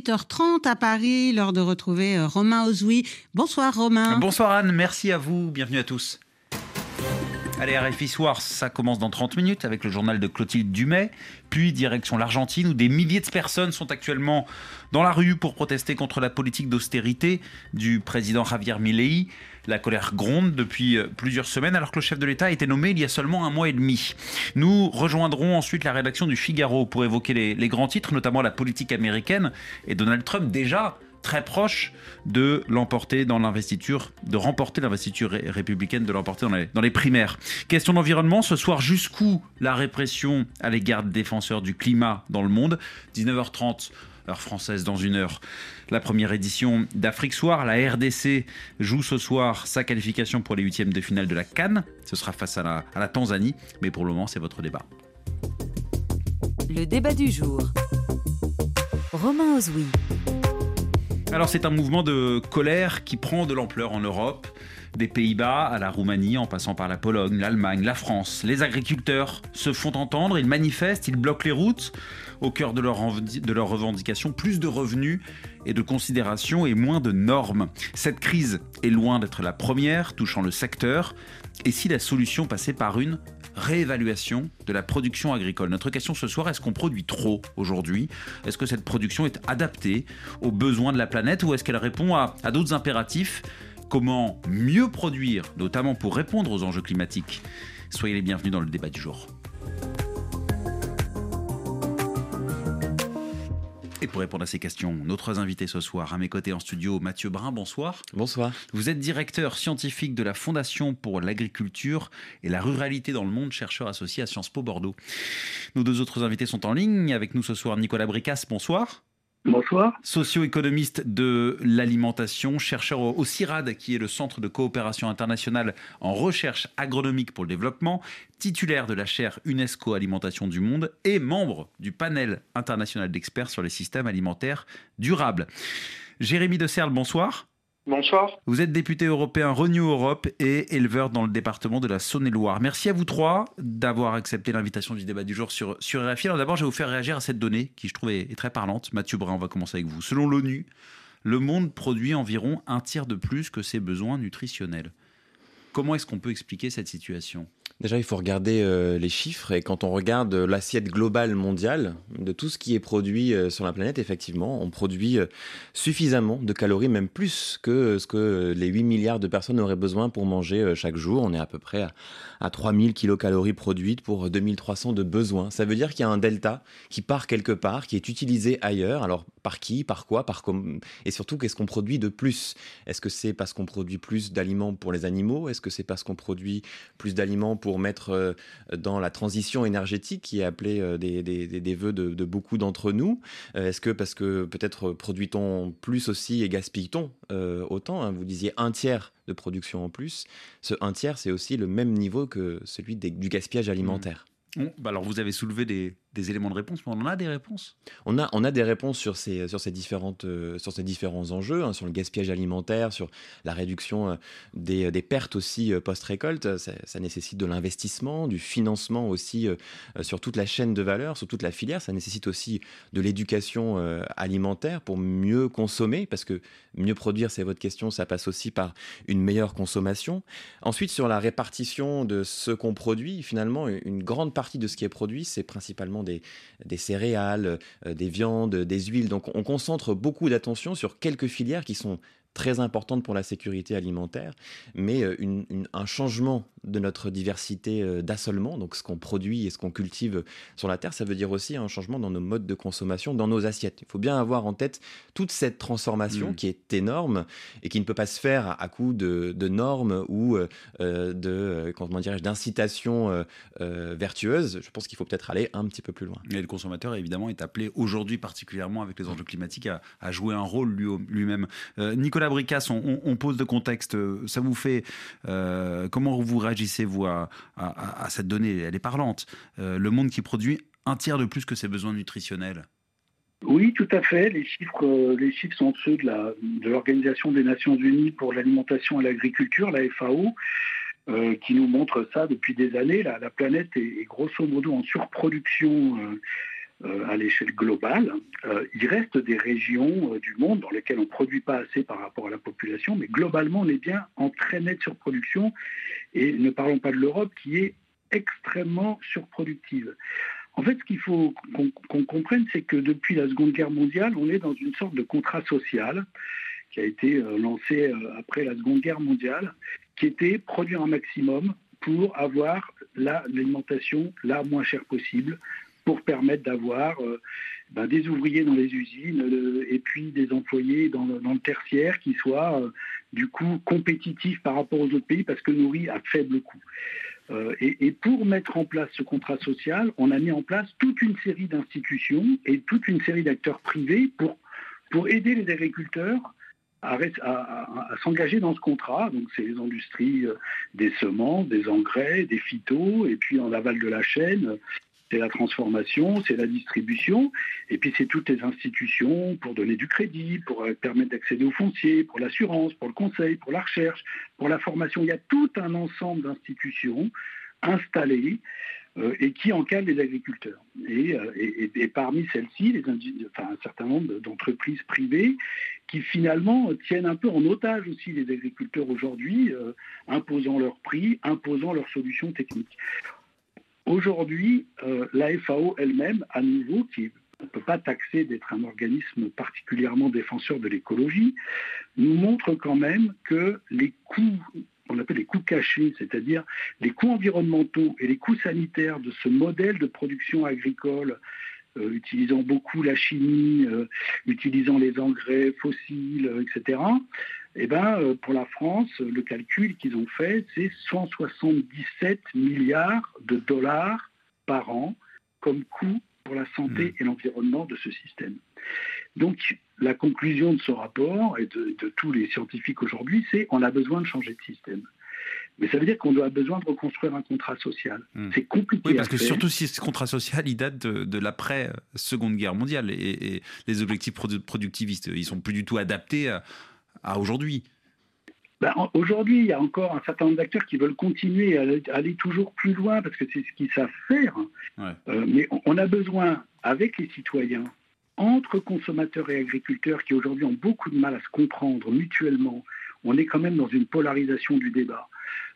18h30 à Paris, l'heure de retrouver euh, Romain Ozoui. Bonsoir Romain. Bonsoir Anne, merci à vous, bienvenue à tous. Allez, RFI Soir, ça commence dans 30 minutes avec le journal de Clotilde Dumay, puis direction l'Argentine où des milliers de personnes sont actuellement dans la rue pour protester contre la politique d'austérité du président Javier Milei. La colère gronde depuis euh, plusieurs semaines alors que le chef de l'État a été nommé il y a seulement un mois et demi. Nous rejoindrons ensuite la rédaction du Figaro pour évoquer les, les grands titres, notamment la politique américaine et Donald Trump déjà très proche de l'emporter dans l'investiture, de remporter l'investiture républicaine, de l'emporter dans les, primaires. Question d'environnement, ce soir, jusqu'où la répression à l'égard des défenseurs du climat dans le monde? 19h30 heure française dans une heure. La première édition d'Afrique Soir, la RDC joue ce soir sa qualification pour les huitièmes de finale de la Cannes. Ce sera face à la, Tanzanie, mais pour le moment c'est votre débat. Le débat du jour. Romain Ozoui. Alors c'est un mouvement de colère qui prend de l'ampleur en Europe, des Pays-Bas à la Roumanie en passant par la Pologne, l'Allemagne, la France. Les agriculteurs se font entendre, ils manifestent, ils bloquent les routes. Au cœur de leurs leur revendications, plus de revenus et de considération et moins de normes. Cette crise est loin d'être la première touchant le secteur. Et si la solution passait par une réévaluation de la production agricole? Notre question ce soir, est-ce qu'on produit trop aujourd'hui? Est-ce que cette production est adaptée aux besoins de la planète ou est-ce qu'elle répond à d'autres impératifs? Comment mieux produire, notamment pour répondre aux enjeux climatiques Soyez les bienvenus dans le débat du jour. Et pour répondre à ces questions, notre invité ce soir, à mes côtés en studio, Mathieu Brun, bonsoir. Bonsoir. Vous êtes directeur scientifique de la Fondation pour l'agriculture et la ruralité dans le monde, chercheur associé à Sciences Po Bordeaux. Nos deux autres invités sont en ligne. Avec nous ce soir, Nicolas Bricas, bonsoir. Bonsoir. Socio-économiste de l'alimentation, chercheur au CIRAD, qui est le Centre de coopération internationale en recherche agronomique pour le développement, titulaire de la chaire UNESCO Alimentation du Monde et membre du panel international d'experts sur les systèmes alimentaires durables. Jérémy de Serle, bonsoir. Bonsoir. Vous êtes député européen Renew Europe et éleveur dans le département de la Saône-et-Loire. Merci à vous trois d'avoir accepté l'invitation du débat du jour sur, sur RFI. Alors d'abord, je vais vous faire réagir à cette donnée qui, je trouve, est, très parlante. Mathieu Brun, on va commencer avec vous. Selon l'ONU, le monde produit environ un tiers de plus que ses besoins nutritionnels. Comment est-ce qu'on peut expliquer cette situation? Déjà, il faut regarder euh, les chiffres et quand on regarde l'assiette globale mondiale de tout ce qui est produit euh, sur la planète, effectivement, on produit euh, suffisamment de calories, même plus que ce que les 8 milliards de personnes auraient besoin pour manger chaque jour. On est à peu près à, à 3000 kilocalories produites pour 2300 de besoins. Ça veut dire qu'il y a un delta qui part quelque part, qui est utilisé ailleurs. Alors, par qui, par quoi, par com... et surtout, qu'est-ce qu'on produit de plus? Est-ce que c'est parce qu'on produit plus d'aliments pour les animaux? Est-ce que c'est parce qu'on produit plus d'aliments pour pour mettre euh, dans la transition énergétique qui est appelée euh, des, des, des vœux de, beaucoup d'entre nous euh, Est-ce que parce que peut-être produit-on plus aussi et gaspille-t-on autant hein? Vous disiez un tiers de production en plus. Ce un tiers, c'est aussi le même niveau que celui du gaspillage alimentaire. Bah alors vous avez soulevé des, des éléments de réponse, mais on en a des réponses on a, on a des réponses sur ces, sur ces, différentes, euh, sur ces différents enjeux, hein, sur le gaspillage alimentaire, sur la réduction euh, des, des, pertes aussi euh, post-récolte. Ça, nécessite de l'investissement, du financement aussi sur toute la chaîne de valeur, sur toute la filière. Ça nécessite aussi de l'éducation alimentaire pour mieux consommer, parce que mieux produire, c'est votre question, ça passe aussi par une meilleure consommation. Ensuite, sur la répartition de ce qu'on produit, finalement, une grande partie de ce qui est produit, c'est principalement des, céréales, euh, des viandes, des huiles. Donc on concentre beaucoup d'attention sur quelques filières qui sont très importantes pour la sécurité alimentaire, mais euh, un changement de notre diversité euh, d'assolement, donc ce qu'on produit et ce qu'on cultive sur la terre, ça veut dire aussi un changement dans nos modes de consommation, dans nos assiettes. Il faut bien avoir en tête toute cette transformation mm. qui est énorme et qui ne peut pas se faire à, coup de, normes ou euh, de euh, comment dirais-je d'incitations vertueuses. Je pense qu'il faut peut-être aller un petit peu plus loin. Et le consommateur évidemment est appelé aujourd'hui particulièrement avec les enjeux climatiques à, jouer un rôle lui-même. Nicolas Bricas, on, pose de contexte. Ça vous fait comment vous réagissez réagissez-vous à, cette donnée Elle est parlante. Euh, le monde qui produit un tiers de plus que ses besoins nutritionnels. Oui, tout à fait. Les chiffres, euh, les chiffres sont ceux de l'Organisation des Nations Unies pour l'alimentation et l'agriculture, la FAO, euh, qui nous montre ça depuis des années. La, planète est, grosso modo en surproduction à l'échelle globale. il reste des régions du monde dans lesquelles on ne produit pas assez par rapport à la population, mais globalement, on est bien en très nette surproduction. Et ne parlons pas de l'Europe qui est extrêmement surproductive. En fait, ce qu'il faut qu'on comprenne, c'est que depuis la Seconde Guerre mondiale, on est dans une sorte de contrat social qui a été euh, lancé euh, après la Seconde Guerre mondiale, qui était produire un maximum pour avoir l'alimentation la, moins chère possible, pour permettre d'avoir euh, ben, des ouvriers dans les usines et puis des employés dans le, tertiaire qui soient du coup compétitifs par rapport aux autres pays parce que nourris à faible coût. Euh, et, pour mettre en place ce contrat social, on a mis en place toute une série d'institutions et toute une série d'acteurs privés pour, pour aider les agriculteurs à, s'engager dans ce contrat. Donc c'est les industries euh, des semences, des engrais, des phytos, et puis en aval de la chaîne, c'est la transformation, c'est la distribution, et puis c'est toutes les institutions pour donner du crédit, pour euh, permettre d'accéder au foncier, pour l'assurance, pour le conseil, pour la recherche, pour la formation. Il y a tout un ensemble d'institutions installées euh, et qui encadrent les agriculteurs. Et, euh, parmi celles-ci, enfin, un certain nombre d'entreprises privées qui finalement tiennent un peu en otage aussi les agriculteurs aujourd'hui, imposant leurs prix, imposant leurs solutions techniques. Aujourd'hui, euh, la FAO elle-même, à nouveau, qui ne peut pas taxer d'être un organisme particulièrement défenseur de l'écologie, nous montre quand même que les coûts, on appelle les coûts cachés, c'est-à-dire les coûts environnementaux et les coûts sanitaires de ce modèle de production agricole euh, utilisant beaucoup la chimie, euh, utilisant les engrais fossiles, etc., eh ben, euh, pour la France, le calcul qu'ils ont fait, c'est 177 milliards de dollars par an comme coût pour la santé mmh. et l'environnement de ce système. Donc, la conclusion de ce rapport et de, tous les scientifiques aujourd'hui, c'est qu'on a besoin de changer de système. Mais ça veut dire qu'on doit besoin de reconstruire un contrat social. Mmh. C'est compliqué. Oui, parce que surtout si ce contrat social, il date de, l'après-seconde guerre mondiale et, les objectifs productivistes, ils sont plus du tout adaptés à, à aujourd'hui ben, Aujourd'hui, il y a encore un certain nombre d'acteurs qui veulent continuer à aller, toujours plus loin parce que c'est ce qu'ils savent faire. Euh, mais on a besoin, avec les citoyens, entre consommateurs et agriculteurs qui aujourd'hui ont beaucoup de mal à se comprendre mutuellement, on est quand même dans une polarisation du débat.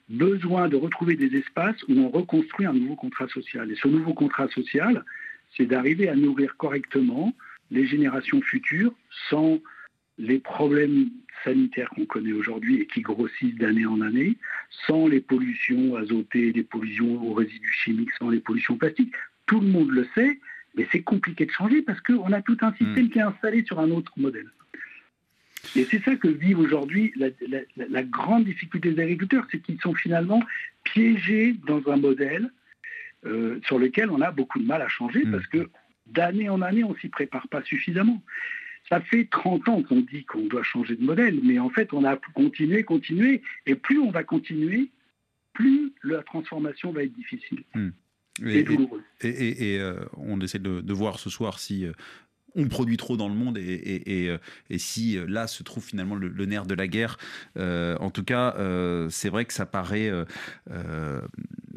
Besoin de retrouver des espaces où on reconstruit un nouveau contrat social. Et ce nouveau contrat social, c'est d'arriver à nourrir correctement les générations futures sans les problèmes sanitaires qu'on connaît aujourd'hui et qui grossissent d'année en année, sans les pollutions azotées, les pollutions aux résidus chimiques, sans les pollutions plastiques. Tout le monde le sait, mais c'est compliqué de changer parce qu'on a tout un système hmm. qui est installé sur un autre modèle. Et c'est ça que vivent aujourd'hui la, grande difficulté des agriculteurs, c'est qu'ils sont finalement piégés dans un modèle euh, sur lequel on a beaucoup de mal à changer hmm. parce que d'année en année, on s'y prépare pas suffisamment. Ça fait 30 ans qu'on dit qu'on doit changer de modèle, mais en fait, on a continué, continué, et plus on va continuer, plus la transformation va être difficile. Hmm. Et, douloureux. Et, euh, on essaie de, voir ce soir si euh, on produit trop dans le monde et, euh, si là se trouve finalement le, nerf de la guerre. en tout cas, c'est vrai que ça paraît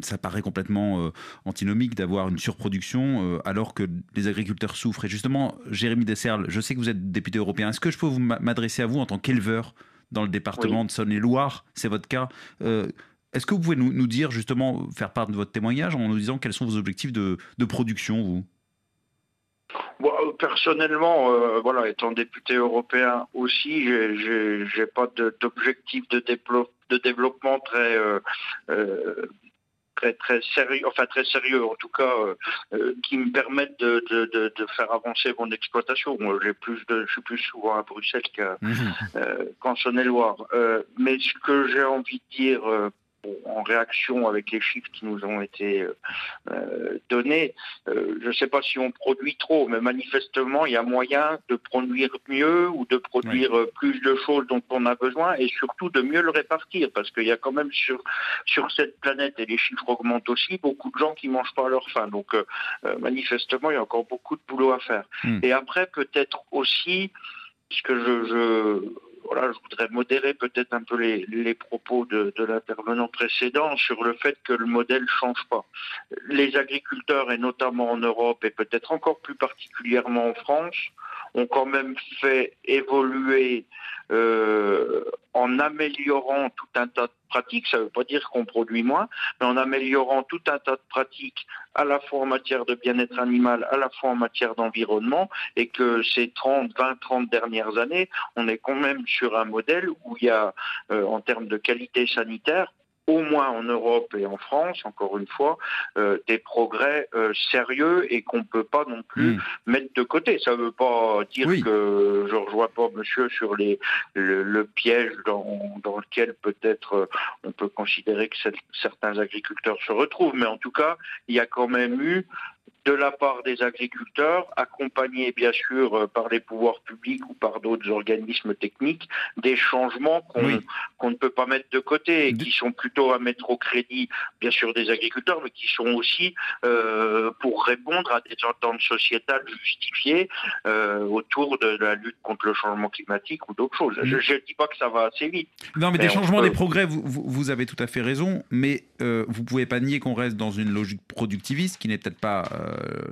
ça paraît complètement euh, antinomique d'avoir une surproduction euh, alors que les agriculteurs souffrent. Et justement, Jérémy Desserles, je sais que vous êtes député européen. Est-ce que je peux vous m'adresser à vous en tant qu'éleveur dans le département de Saône-et-Loire? C'est votre cas. Euh, est-ce que vous pouvez nous, dire justement, faire part de votre témoignage en nous disant quels sont vos objectifs de, production, vous? Personnellement, voilà, étant député européen aussi, j'ai pas d'objectif de, de, développement très très très sérieux, enfin très sérieux en tout cas, euh, euh, qui me permettent de, faire avancer mon exploitation. J'ai plus de, je suis plus souvent à Bruxelles qu'en mhm. euh, Saône-et-Loire. mais ce que j'ai envie de dire en réaction avec les chiffres qui nous ont été euh, euh, donnés. Euh, je ne sais pas si on produit trop, mais manifestement, il y a moyen de produire mieux ou de produire plus de choses dont on a besoin et surtout de mieux le répartir parce qu'il y a quand même sur, sur cette planète, et les chiffres augmentent aussi, beaucoup de gens qui ne mangent pas à leur faim. Donc manifestement, il y a encore beaucoup de boulot à faire. Hmm. Et après, peut-être aussi, ce que je voilà, je voudrais modérer peut-être un peu les, propos de, l'intervenant précédent sur le fait que le modèle change pas. Les agriculteurs, et notamment en Europe, et peut-être encore plus particulièrement en France, ont quand même fait évoluer euh, en améliorant tout un tas de pratiques, ça ne veut pas dire qu'on produit moins, mais en améliorant tout un tas de pratiques à la fois en matière de bien-être animal, à la fois en matière d'environnement, et que ces 30, 20, 30 dernières années, on est quand même sur un modèle où il y a, euh, en termes de qualité sanitaire, au moins en Europe et en France, encore une fois, euh, des progrès euh, sérieux et qu'on ne peut pas non plus Mm. mettre de côté. Ça ne veut pas dire Oui. que je ne rejoins pas monsieur sur les, le, le piège dans, dans lequel peut-être euh, on peut considérer que cer- certains agriculteurs se retrouvent, mais en tout cas, il y a quand même eu de la part des agriculteurs, accompagnés bien sûr euh, par les pouvoirs publics ou par d'autres organismes techniques, des changements qu'on Oui. ne peut pas mettre de côté et qui sont plutôt à mettre au crédit, bien sûr, des agriculteurs, mais qui sont aussi euh, pour répondre à des ententes sociétales justifiées euh, autour de la lutte contre le changement climatique ou d'autres choses. Je ne dis pas que ça va assez vite. Non, mais Mais des changements, peut- des progrès, vous, vous- avez tout à fait raison, mais euh, vous pouvez pas nier qu'on reste dans une logique productiviste qui n'est peut-être pas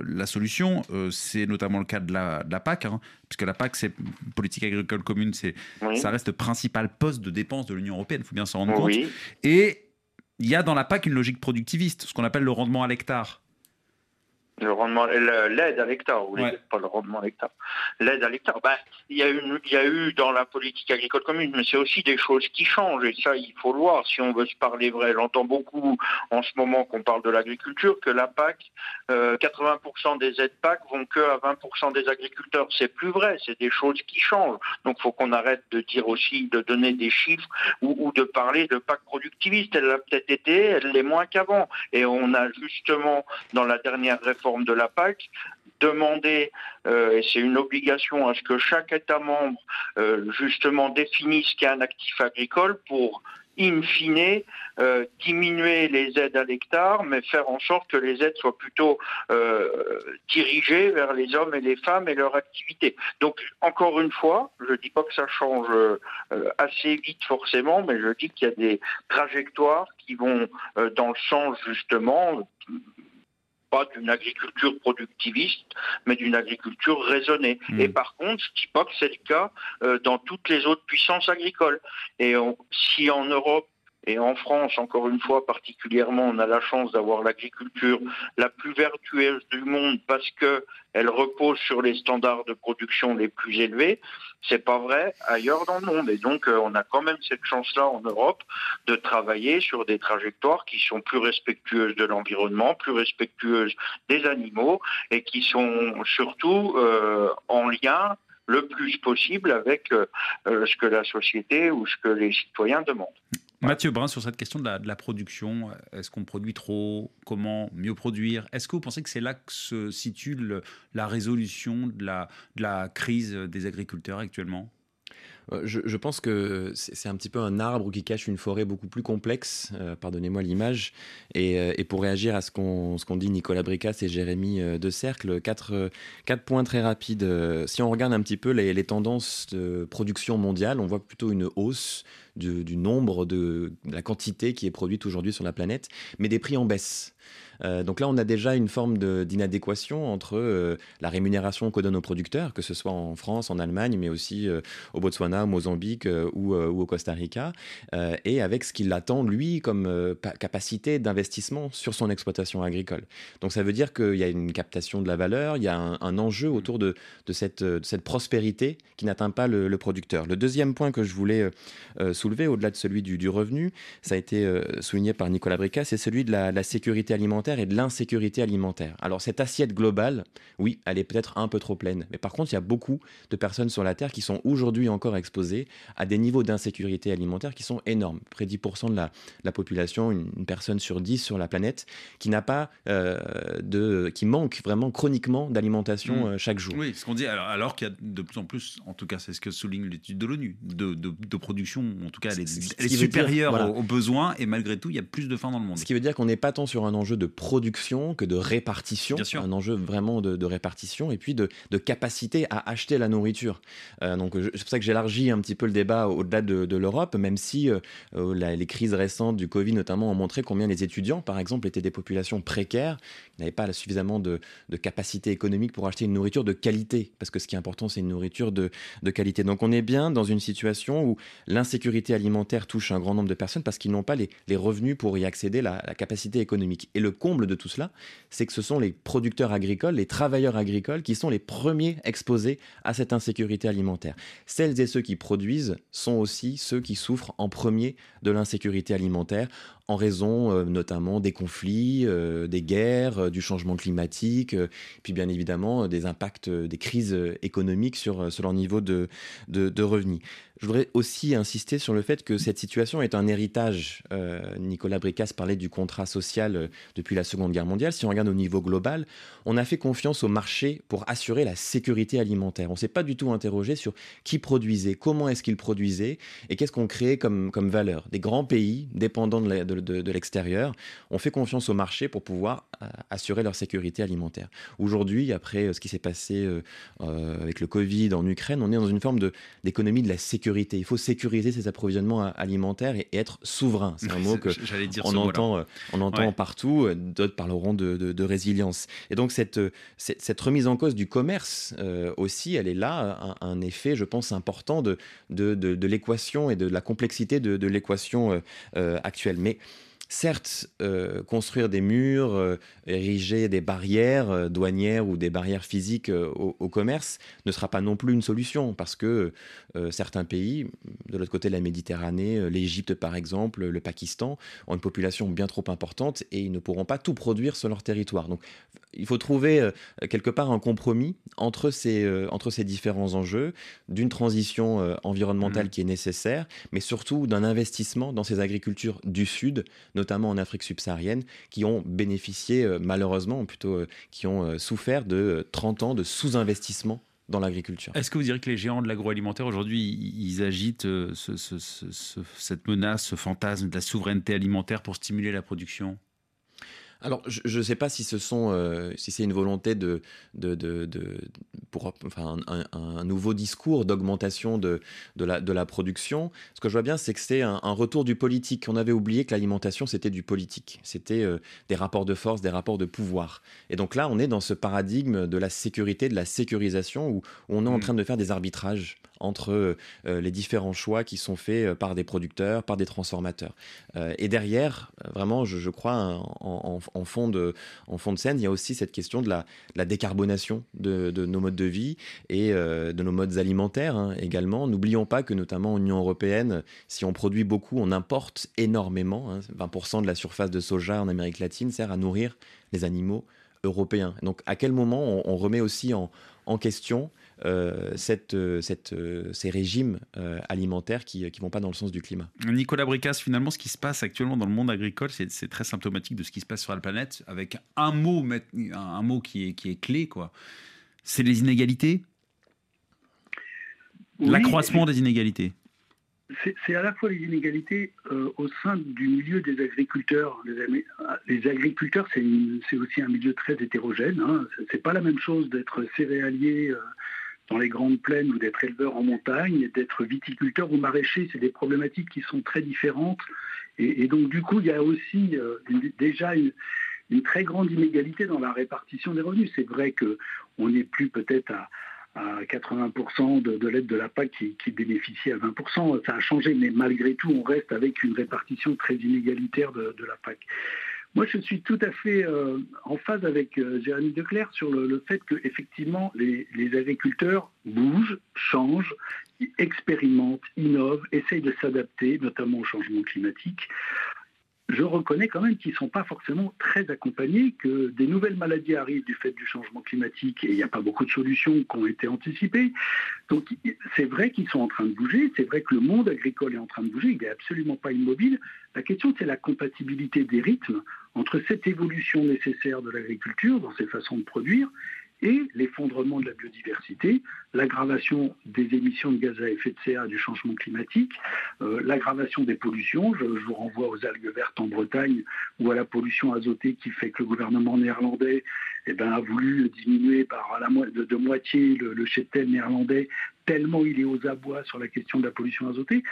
la solution. Euh, c'est notamment le cas de la, de la PAC, hein, puisque la PAC, c'est politique agricole commune, c'est Oui. ça reste le principal poste de dépense de l'Union européenne, il faut bien s'en rendre compte. Et il y a dans la PAC une logique productiviste, ce qu'on appelle le rendement à l'hectare. Le rendement, l'aide à l'hectare, vous Ouais. pas le rendement à l'hectare. L'aide à l'hectare, ben, il y a eu, il y a eu dans la politique agricole commune, mais c'est aussi des choses qui changent, et ça, il faut le voir, si on veut se parler vrai. J'entends beaucoup, en ce moment, qu'on parle de l'agriculture, que la PAC, euh, 80% des aides PAC vont que à 20% des agriculteurs. C'est plus vrai, c'est des choses qui changent. Donc, il faut qu'on arrête de dire aussi, de donner des chiffres, ou, ou de parler de PAC productiviste. Elle l'a peut-être été, elle l'est moins qu'avant. Et on a justement, dans la dernière réforme de la PAC, demandé, euh, et c'est une obligation, à ce que chaque État membre, euh, justement, définisse ce qu'est un actif agricole pour in fine, euh, diminuer les aides à l'hectare, mais faire en sorte que les aides soient plutôt dirigées vers les hommes et les femmes et leur activité. Donc, encore une fois, je ne dis pas que ça change assez vite forcément, mais je dis qu'il y a des trajectoires qui vont dans le sens justement pas d'une agriculture productiviste, mais d'une agriculture raisonnée. Mm. Et par contre, je ne dis pas que c'est le cas euh, dans toutes les autres puissances agricoles. Et on- si en Europe et en France, encore une fois particulièrement, on a la chance d'avoir l'agriculture la plus vertueuse du monde parce que elle repose sur les standards de production les plus élevés. C'est pas vrai ailleurs dans le monde. Et donc, euh, on a quand même cette chance-là en Europe de travailler sur des trajectoires qui sont plus respectueuses de l'environnement, plus respectueuses des animaux et qui sont surtout euh, en lien le plus possible avec euh, euh, ce que la société ou ce que les citoyens demandent. Mathieu Brun, sur cette question de la, production, est-ce qu'on produit trop? Comment mieux produire? Est-ce que vous pensez que c'est là que se situe la résolution de la, crise des agriculteurs actuellement? Euh, Je, je pense que c'est un petit peu un arbre qui cache une forêt beaucoup plus complexe, euh, pardonnez-moi l'image. Et, euh, et pour réagir à ce qu'ont dit Nicolas Bricas et Jérémy euh, De Cercle, quatre, euh, quatre points très rapides. Euh, Si on regarde un petit peu les, tendances de production mondiale, on voit plutôt une hausse du, du nombre de, de la quantité qui est produite aujourd'hui sur la planète, mais des prix en baisse. Euh, donc là, on a déjà une forme d'inadéquation entre euh, la rémunération que donnent aux producteurs, que ce soit en France, en Allemagne, mais aussi euh, au Botswana, au Mozambique ou, ou au Costa Rica, et avec ce qu'il attend, lui, comme pa- capacité d'investissement sur son exploitation agricole. Donc ça veut dire qu'il y a une captation de la valeur, il y a un, un enjeu autour de, de cette, de cette prospérité qui n'atteint pas le, le producteur. Le deuxième point que je voulais soulever, au-delà de celui du, du revenu, ça a été souligné par Nicolas Bricas, c'est celui de la, la sécurité alimentaire et de l'insécurité alimentaire. Alors cette assiette globale, oui, elle est peut-être un peu trop pleine, mais par contre, il y a beaucoup de personnes sur la Terre qui sont aujourd'hui encore exposées à des niveaux d'insécurité alimentaire qui sont énormes. Près de 10% de la, la population, une, une personne sur 10 sur la planète, qui n'a pas euh, de, qui manque vraiment chroniquement d'alimentation Mm. euh, chaque jour. Oui, ce qu'on dit, alors, alors qu'il y a de plus en plus, en tout cas c'est ce que souligne l'étude de l'ONU, de, de, de production, en tout cas elle est, elle dire, supérieure voilà. aux, aux besoins et malgré tout il y a plus de faim dans le monde. Ce qui veut dire qu'on n'est pas tant sur un enjeu de production que de répartition, un enjeu vraiment de, répartition et puis de, capacité à acheter la nourriture. Euh, donc c'est pour ça que j'élargis un petit peu le débat au-delà de, l'Europe, même si euh, les crises récentes du Covid notamment ont montré combien les étudiants, par exemple, étaient des populations précaires, n'avaient pas suffisamment de, capacité économique pour acheter une nourriture de qualité, parce que ce qui est important, c'est une nourriture de, qualité. Donc on est bien dans une situation où l'insécurité alimentaire touche un grand nombre de personnes parce qu'ils n'ont pas les, revenus pour y accéder, la, la capacité économique. Et le comble de tout cela, c'est que ce sont les producteurs agricoles, les travailleurs agricoles qui sont les premiers exposés à cette insécurité alimentaire. Celles et ceux qui produisent sont aussi ceux qui souffrent en premier de l'insécurité alimentaire en raison euh, notamment des conflits, euh, des guerres, euh, du changement climatique, puis bien évidemment des impacts des crises économiques sur, leur niveau de, de revenus. Je voudrais aussi insister sur le fait que cette situation est un héritage. Nicolas Bricas parlait du contrat social depuis la Seconde Guerre mondiale. Si on regarde au niveau global, on a fait confiance au marché pour assurer la sécurité alimentaire. On ne s'est pas du tout interrogé sur qui produisait, comment est-ce qu'il produisait et qu'est-ce qu'on créait comme, valeur. Des grands pays dépendants de, de, l'extérieur. Ont fait confiance au marché pour pouvoir assurer leur sécurité alimentaire. Aujourd'hui, après ce qui s'est passé avec le Covid en Ukraine, on est dans une forme d'économie de la sécurité il faut sécuriser ses approvisionnements alimentaires et être souverain. C'est un mot que on, entend, euh, on entend partout. Euh, d'autres parleront de, résilience. Et donc cette, cette, remise en cause du commerce euh, aussi, elle est là, un, effet, je pense, important de, de, de l'équation et de la complexité de, l'équation actuelle. Mais Certes, euh, construire des murs, euh, ériger des barrières euh, douanières ou des barrières physiques au, commerce ne sera pas non plus une solution parce que certains pays, de l'autre côté de la Méditerranée, l'Égypte par exemple, le Pakistan, ont une population bien trop importante et ils ne pourront pas tout produire sur leur territoire. Donc il faut trouver quelque part un compromis entre ces, entre ces différents enjeux, d'une transition environnementale mmh. qui est nécessaire, mais surtout d'un investissement dans ces agricultures du Sud, notamment en Afrique subsaharienne, qui ont bénéficié euh, malheureusement, plutôt euh, qui ont euh, souffert de 30 ans de sous-investissement dans l'agriculture. Est-ce que vous direz que les géants de l'agroalimentaire aujourd'hui, ils agitent cette menace, ce fantasme de la souveraineté alimentaire pour stimuler la production? Alors, je ne sais pas si ce sont, euh, si c'est une volonté de, de, de, pour, enfin, un, nouveau discours d'augmentation de, de, la, de la production. Ce que je vois bien, c'est que c'est un, retour du politique. On avait oublié que l'alimentation, c'était du politique. C'était euh, des rapports de force, des rapports de pouvoir. Et donc là, on est dans ce paradigme de la sécurité, de la sécurisation, où, on est en mmh. train de faire des arbitrages entre euh, les différents choix qui sont faits par des producteurs, par des transformateurs. et derrière, vraiment, je, crois, en, en, fond de, en fond de scène, il y a aussi cette question de la, décarbonation de, nos modes de vie et euh, de nos modes alimentaires hein, également. N'oublions pas que notamment en Union européenne, si on produit beaucoup, on importe énormément. 20% hein. de la surface de soja en Amérique latine sert à nourrir les animaux européens. Donc à quel moment on, remet aussi en, question euh, cette, euh, cette, euh, ces régimes alimentaires qui ne vont pas dans le sens du climat. Nicolas Bricas, finalement, ce qui se passe actuellement dans le monde agricole, c'est très symptomatique de ce qui se passe sur la planète, avec un mot, un mot qui, est, qui est clé, quoi. C'est les inégalités? L'accroissement des inégalités c'est à la fois les inégalités au sein du milieu des agriculteurs. Les, les agriculteurs, c'est aussi un milieu très hétérogène. Hein. C'est pas la même chose d'être céréalier dans les grandes plaines ou d'être éleveur en montagne, d'être viticulteur ou maraîcher, c'est des problématiques qui sont très différentes. Et, donc du coup, il y a aussi euh, déjà une, très grande inégalité dans la répartition des revenus. C'est vrai qu'on n'est plus peut-être à, 80% de, l'aide de la PAC qui, bénéficie à 20%. Ça a changé, mais malgré tout, on reste avec une répartition très inégalitaire de, de la PAC. Moi, je suis tout à fait euh, en phase avec euh, Jérémy Declerc sur le, fait que effectivement les, les, agriculteurs bougent, changent, expérimentent, innovent, essayent de s'adapter, notamment au changement climatique je reconnais quand même qu'ils ne sont pas forcément très accompagnés, que des nouvelles maladies arrivent du fait du changement climatique et il n'y a pas beaucoup de solutions qui ont été anticipées. Donc c'est vrai qu'ils sont en train de bouger, c'est vrai que le monde agricole est en train de bouger, il n'est absolument pas immobile. La question c'est la compatibilité des rythmes entre cette évolution nécessaire de l'agriculture dans ses façons de produire et l'effondrement de la biodiversité, l'aggravation des émissions de gaz à effet de serre du changement climatique, euh, l'aggravation des pollutions. Je, vous renvoie aux algues vertes en Bretagne ou à la pollution azotée qui fait que le gouvernement néerlandais eh ben, a voulu diminuer par la de, moitié le, le cheptel néerlandais tellement il est aux abois sur la question de la pollution azotée.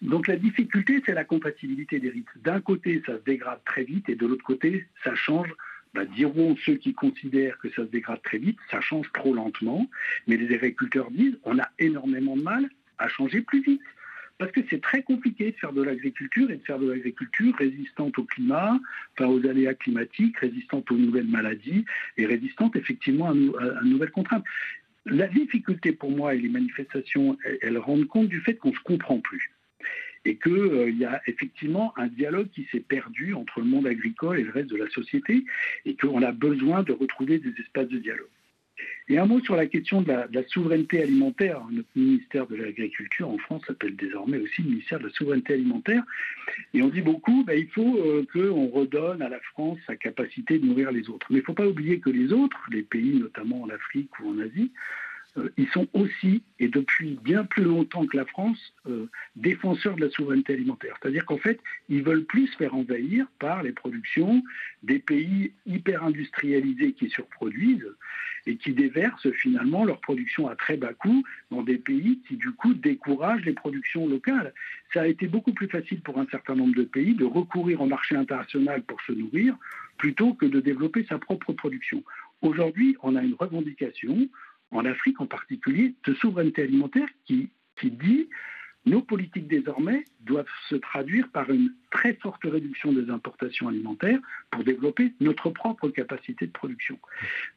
Donc la difficulté, c'est la compatibilité des rythmes. D'un côté, ça se dégrade très vite et de l'autre côté, ça change bah, diront ceux qui considèrent que ça se dégrade très vite, ça change trop lentement. Mais les agriculteurs disent on a énormément de mal à changer plus vite. Parce que c'est très compliqué de faire de l'agriculture et de faire de l'agriculture résistante au climat, enfin aux aléas climatiques, résistante aux nouvelles maladies et résistante effectivement à, à, nouvelles contraintes. La difficulté pour moi et les manifestations, elles, elles rendent compte du fait qu'on ne se comprend plus et qu'il euh, y a effectivement un dialogue qui s'est perdu entre le monde agricole et le reste de la société, et qu'on a besoin de retrouver des espaces de dialogue. Et un mot sur la question de la, souveraineté alimentaire. Notre ministère de l'Agriculture en France s'appelle désormais aussi le ministère de la Souveraineté alimentaire. Et on dit beaucoup, ben, il faut euh, qu'on redonne à la France sa capacité de nourrir les autres. Mais il ne faut pas oublier que les autres, les pays notamment en Afrique ou en Asie, ils sont aussi, et depuis bien plus longtemps que la France, euh, défenseurs de la souveraineté alimentaire. C'est-à-dire qu'en fait, ils veulent plus se faire envahir par les productions des pays hyper industrialisés qui surproduisent et qui déversent finalement leur production à très bas coût dans des pays qui du coup découragent les productions locales. Ça a été beaucoup plus facile pour un certain nombre de pays de recourir au marché international pour se nourrir plutôt que de développer sa propre production. Aujourd'hui, on a une revendication en Afrique en particulier, de souveraineté alimentaire qui, dit nos politiques désormais doivent se traduire par une très forte réduction des importations alimentaires pour développer notre propre capacité de production.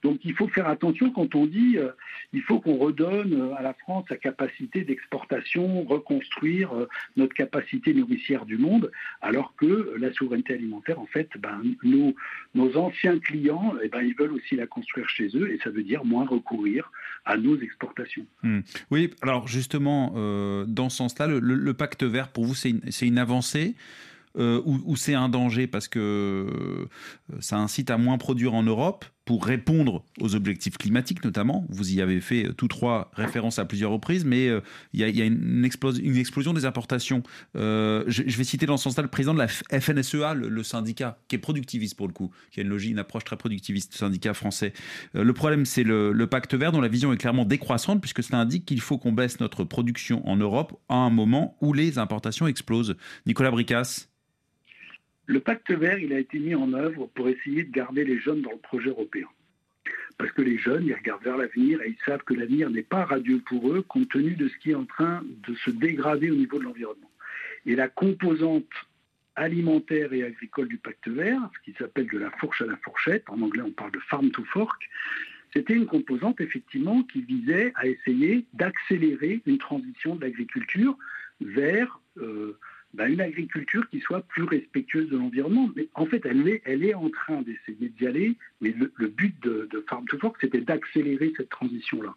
Donc il faut faire attention quand on dit euh, il faut qu'on redonne euh, à la France sa capacité d'exportation, reconstruire euh, notre capacité nourricière du monde, alors que la souveraineté alimentaire, en fait, ben, nos, nos anciens clients, eh ben, ils veulent aussi la construire chez eux et ça veut dire moins recourir à nos exportations. Hmm. Oui, alors justement, euh, dans ce sens-là, le, pacte vert, pour vous, c'est une, une avancée euh, ou c'est un danger parce que euh, ça incite à moins produire en Europe pour répondre aux objectifs climatiques notamment. Vous y avez fait tous trois références à plusieurs reprises, mais euh, il y, a une, explos une, explosion des importations. Euh, je, vais citer dans ce sens-là le président de la FNSEA, le, syndicat, qui est productiviste pour le coup, qui a une logique, une approche très productiviste, syndicat français. Euh, le problème, c'est le, le, pacte vert dont la vision est clairement décroissante, puisque cela indique qu'il faut qu'on baisse notre production en Europe à un moment où les importations explosent. Nicolas Bricas le pacte vert, il a été mis en œuvre pour essayer de garder les jeunes dans le projet européen. Parce que les jeunes, ils regardent vers l'avenir et ils savent que l'avenir n'est pas radieux pour eux compte tenu de ce qui est en train de se dégrader au niveau de l'environnement. Et la composante alimentaire et agricole du pacte vert, ce qui s'appelle de la fourche à la fourchette, en anglais on parle de farm to fork, c'était une composante effectivement qui visait à essayer d'accélérer une transition de l'agriculture vers euh, ben, une agriculture qui soit plus respectueuse de l'environnement. Mais en fait, elle est, elle est en train d'essayer d'y aller, mais le, le, but de, de Farm to Fork, c'était d'accélérer cette transition-là.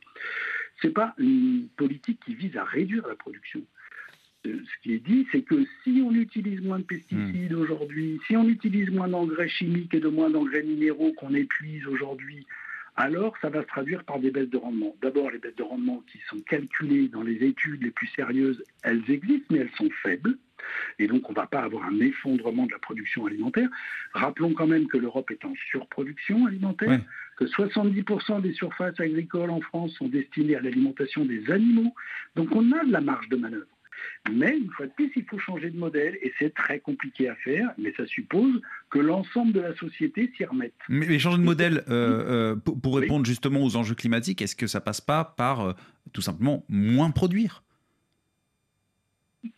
Ce n'est pas une politique qui vise à réduire la production. Euh, ce qui est dit, c'est que si on utilise moins de pesticides mmh. aujourd'hui, si on utilise moins d'engrais chimiques et de moins d'engrais minéraux qu'on épuise aujourd'hui, alors ça va se traduire par des baisses de rendement. D'abord, les baisses de rendement qui sont calculées dans les études les plus sérieuses, elles existent, mais elles sont faibles. Et donc, on ne va pas avoir un effondrement de la production alimentaire. Rappelons quand même que l'Europe est en surproduction alimentaire, ouais. que 70% des surfaces agricoles en France sont destinées à l'alimentation des animaux. Donc, on a de la marge de manœuvre. Mais une fois de plus, il faut changer de modèle et c'est très compliqué à faire, mais ça suppose que l'ensemble de la société s'y remette. Mais, mais, changer de modèle, euh, euh, pour, pour, répondre oui. justement aux enjeux climatiques, est-ce que ça passe pas par euh, tout simplement moins produire?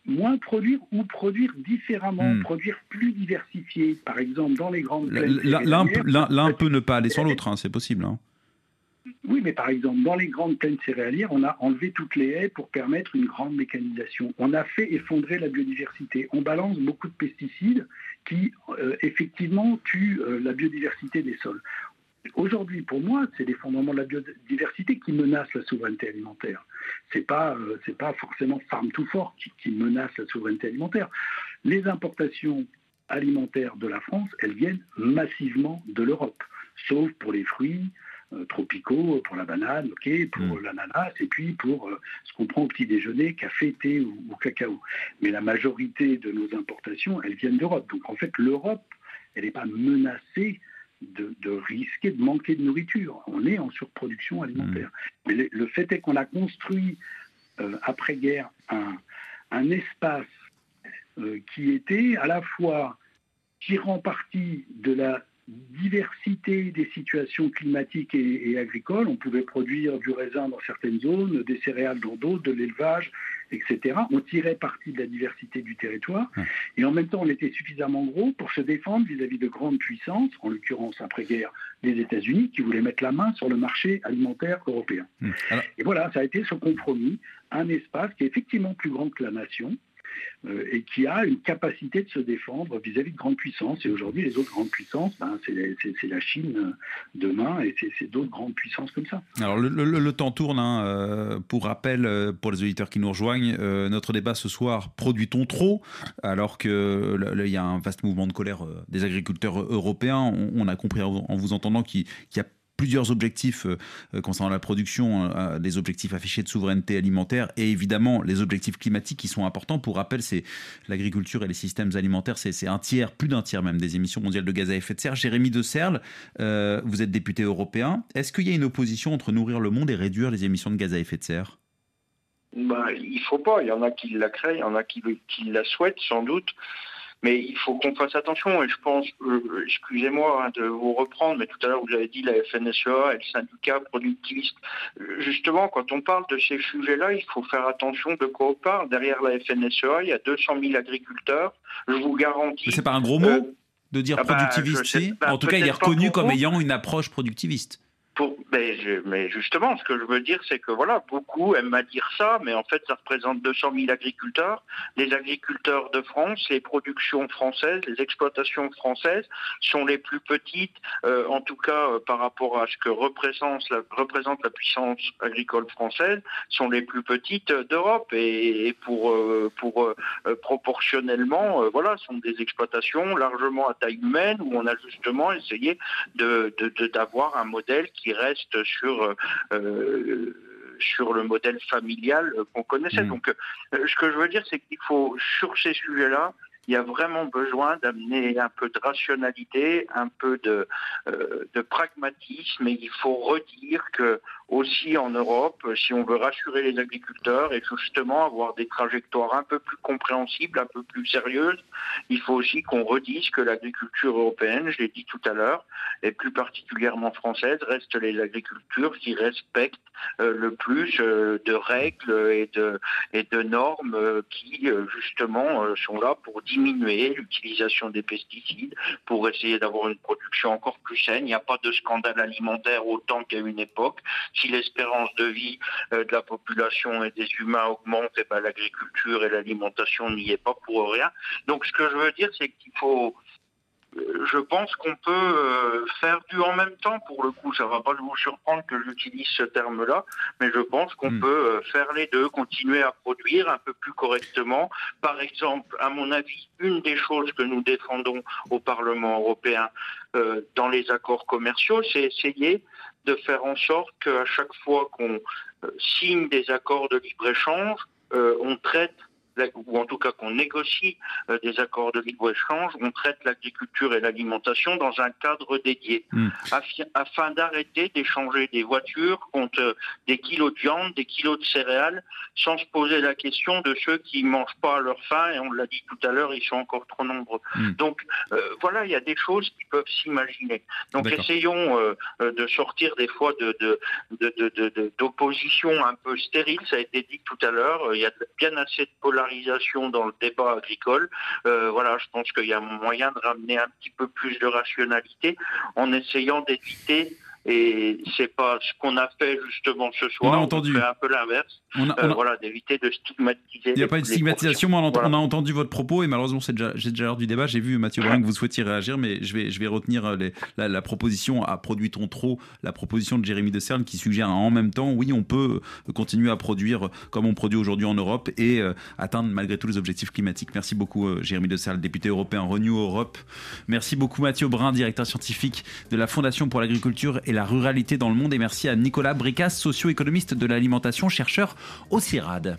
Moins produire ou produire différemment, hmm. produire plus diversifié. Par exemple, dans les grandes plaines. L'un peut ne pas aller sans l'autre, hein, c'est possible. Hein. Oui, mais par exemple, dans les grandes plaines céréalières, on a enlevé toutes les haies pour permettre une grande mécanisation. On a fait effondrer la biodiversité. On balance beaucoup de pesticides qui, euh, effectivement, tuent euh, la biodiversité des sols. Aujourd'hui, pour moi, c'est l'effondrement de la biodiversité qui menace la souveraineté alimentaire. C'est pas, euh, pas forcément farm to fork qui menace la souveraineté alimentaire. Les importations alimentaires de la France, elles viennent massivement de l'Europe, sauf pour les fruits, tropicaux, pour la banane, ok, pour mm. l'ananas, et puis pour ce qu'on prend au petit déjeuner, café, thé ou, cacao. Mais la majorité de nos importations, elles viennent d'Europe. Donc en fait, l'Europe, elle n'est pas menacée de, risquer de manquer de nourriture. On est en surproduction alimentaire. Mm. Mais le, fait est qu'on a construit après-guerre un, un espace euh, qui était à la fois tirant parti de la diversité des situations climatiques et, agricoles. On pouvait produire du raisin dans certaines zones, des céréales dans d'autres, de l'élevage, etc. On tirait parti de la diversité du territoire. Et en même temps, on était suffisamment gros pour se défendre vis-à-vis de grandes puissances, en l'occurrence après-guerre les États-Unis, qui voulaient mettre la main sur le marché alimentaire européen. Hum. Et voilà, ça a été ce compromis, un espace qui est effectivement plus grand que la nation, et qui a une capacité de se défendre vis-à-vis de grandes puissances. Et aujourd'hui, les autres grandes puissances, ben, c'est la Chine euh, demain et c'est d'autres grandes puissances comme ça. Alors le, temps tourne. Hein, euh, pour rappel, pour les auditeurs qui nous rejoignent, notre débat ce soir, produit-on trop? Alors qu'il y a un vaste mouvement de colère des agriculteurs européens. On, a compris en, vous entendant qu'il y a plusieurs objectifs euh, euh, concernant la production, euh, des objectifs affichés de souveraineté alimentaire et évidemment les objectifs climatiques qui sont importants. Pour rappel, c'est l'agriculture et les systèmes alimentaires, c'est un tiers, plus d'un tiers même des émissions mondiales de gaz à effet de serre. Jérémy de Serle, vous êtes député européen. Est-ce qu'il y a une opposition entre nourrir le monde et réduire les émissions de gaz à effet de serre? Bah, Il ne faut pas. Il y en a qui la créent, il y en a qui, qui la souhaitent sans doute. Mais il faut qu'on fasse attention, et je pense, euh, excusez-moi hein, de vous reprendre, mais tout à l'heure vous avez dit la FNSEA et le syndicat productiviste. Justement, quand on parle de ces sujets-là, il faut faire attention de quoi on parle. Derrière la FNSEA, il y a 200 000 agriculteurs. Je vous garantis. C'est pas un gros mot euh, de dire ah bah, productiviste En tout cas, il est reconnu comme ayant une approche productiviste mais, justement, ce que je veux dire, c'est que voilà, beaucoup aiment à dire ça, mais en fait, ça représente 200 000 agriculteurs. Les agriculteurs de France, les productions françaises, les exploitations françaises sont les plus petites, euh, en tout cas euh, par rapport à ce que représente la, puissance agricole française, sont les plus petites d'Europe et, pour, euh, proportionnellement, voilà, sont des exploitations largement à taille humaine où on a justement essayé d'avoir un modèle qui reste sur euh, euh, sur le modèle familial qu'on connaissait. Mmh. Donc, euh, ce que je veux dire, c'est qu'il faut, sur ces sujets-là, il y a vraiment besoin d'amener un peu de rationalité, un peu de, de pragmatisme, et il faut redire que aussi en Europe, si on veut rassurer les agriculteurs et justement avoir des trajectoires un peu plus compréhensibles, un peu plus sérieuses, il faut aussi qu'on redise que l'agriculture européenne, je l'ai dit tout à l'heure, et plus particulièrement française, reste les agricultures qui respectent euh, le plus euh, de règles et de, normes euh, qui justement sont là pour diminuer l'utilisation des pesticides, pour essayer d'avoir une production encore plus saine. Il n'y a pas de scandale alimentaire autant qu'à une époque si l'espérance de vie euh, de la population et des humains augmente, et eh ben, l'agriculture et l'alimentation n'y est pas pour rien. Donc ce que je veux dire, c'est qu'il faut euh, je pense qu'on peut euh, faire du en même temps pour le coup. Ça va pas vous surprendre que j'utilise ce terme-là, mais je pense qu'on hmm. peut faire les deux, continuer à produire un peu plus correctement. Par exemple, à mon avis, une des choses que nous défendons au Parlement européen dans les accords commerciaux, c'est essayer de faire en sorte qu'à chaque fois qu'on euh, signe des accords de libre-échange, euh, on traite ou en tout cas qu'on négocie euh, des accords de libre-échange, on traite l'agriculture et l'alimentation dans un cadre dédié, hmm. afin d'arrêter d'échanger des voitures contre euh, des kilos de viande, des kilos de céréales, sans se poser la question de ceux qui ne mangent pas à leur faim, et on l'a dit tout à l'heure, ils sont encore trop nombreux. Hmm. Donc euh, voilà, il y a des choses qui peuvent s'imaginer. Donc essayons de sortir des fois d'opposition de, de, un peu stérile, ça a été dit tout à l'heure, il y a bien assez de dans le débat agricole. Euh, voilà, je pense qu'il y a moyen de ramener un petit peu plus de rationalité en essayant d'éviter et c'est pas ce qu'on a fait justement ce soir. On a entendu. un peu l'inverse. Euh, voilà, d'éviter de stigmatiser. Il n'y a pas de stigmatisation. on, a entendu votre propos et malheureusement, j'ai déjà, déjà l'heure du débat. J'ai vu Mathieu Brun que vous souhaitiez réagir, mais je vais, je vais retenir euh, la, proposition à produit-on trop, la proposition de Jérémy de Cerne qui suggère en même temps, oui, on peut continuer à produire comme on produit aujourd'hui en Europe et euh, atteindre malgré tout les objectifs climatiques. Merci beaucoup, Jérémy de Cerne, député européen Renew Europe. Merci beaucoup, Mathieu Brun, directeur scientifique de la Fondation pour l'agriculture et la ruralité dans le monde. Et merci à Nicolas Bricas, socio-économiste de l'alimentation, chercheur au CIRAD.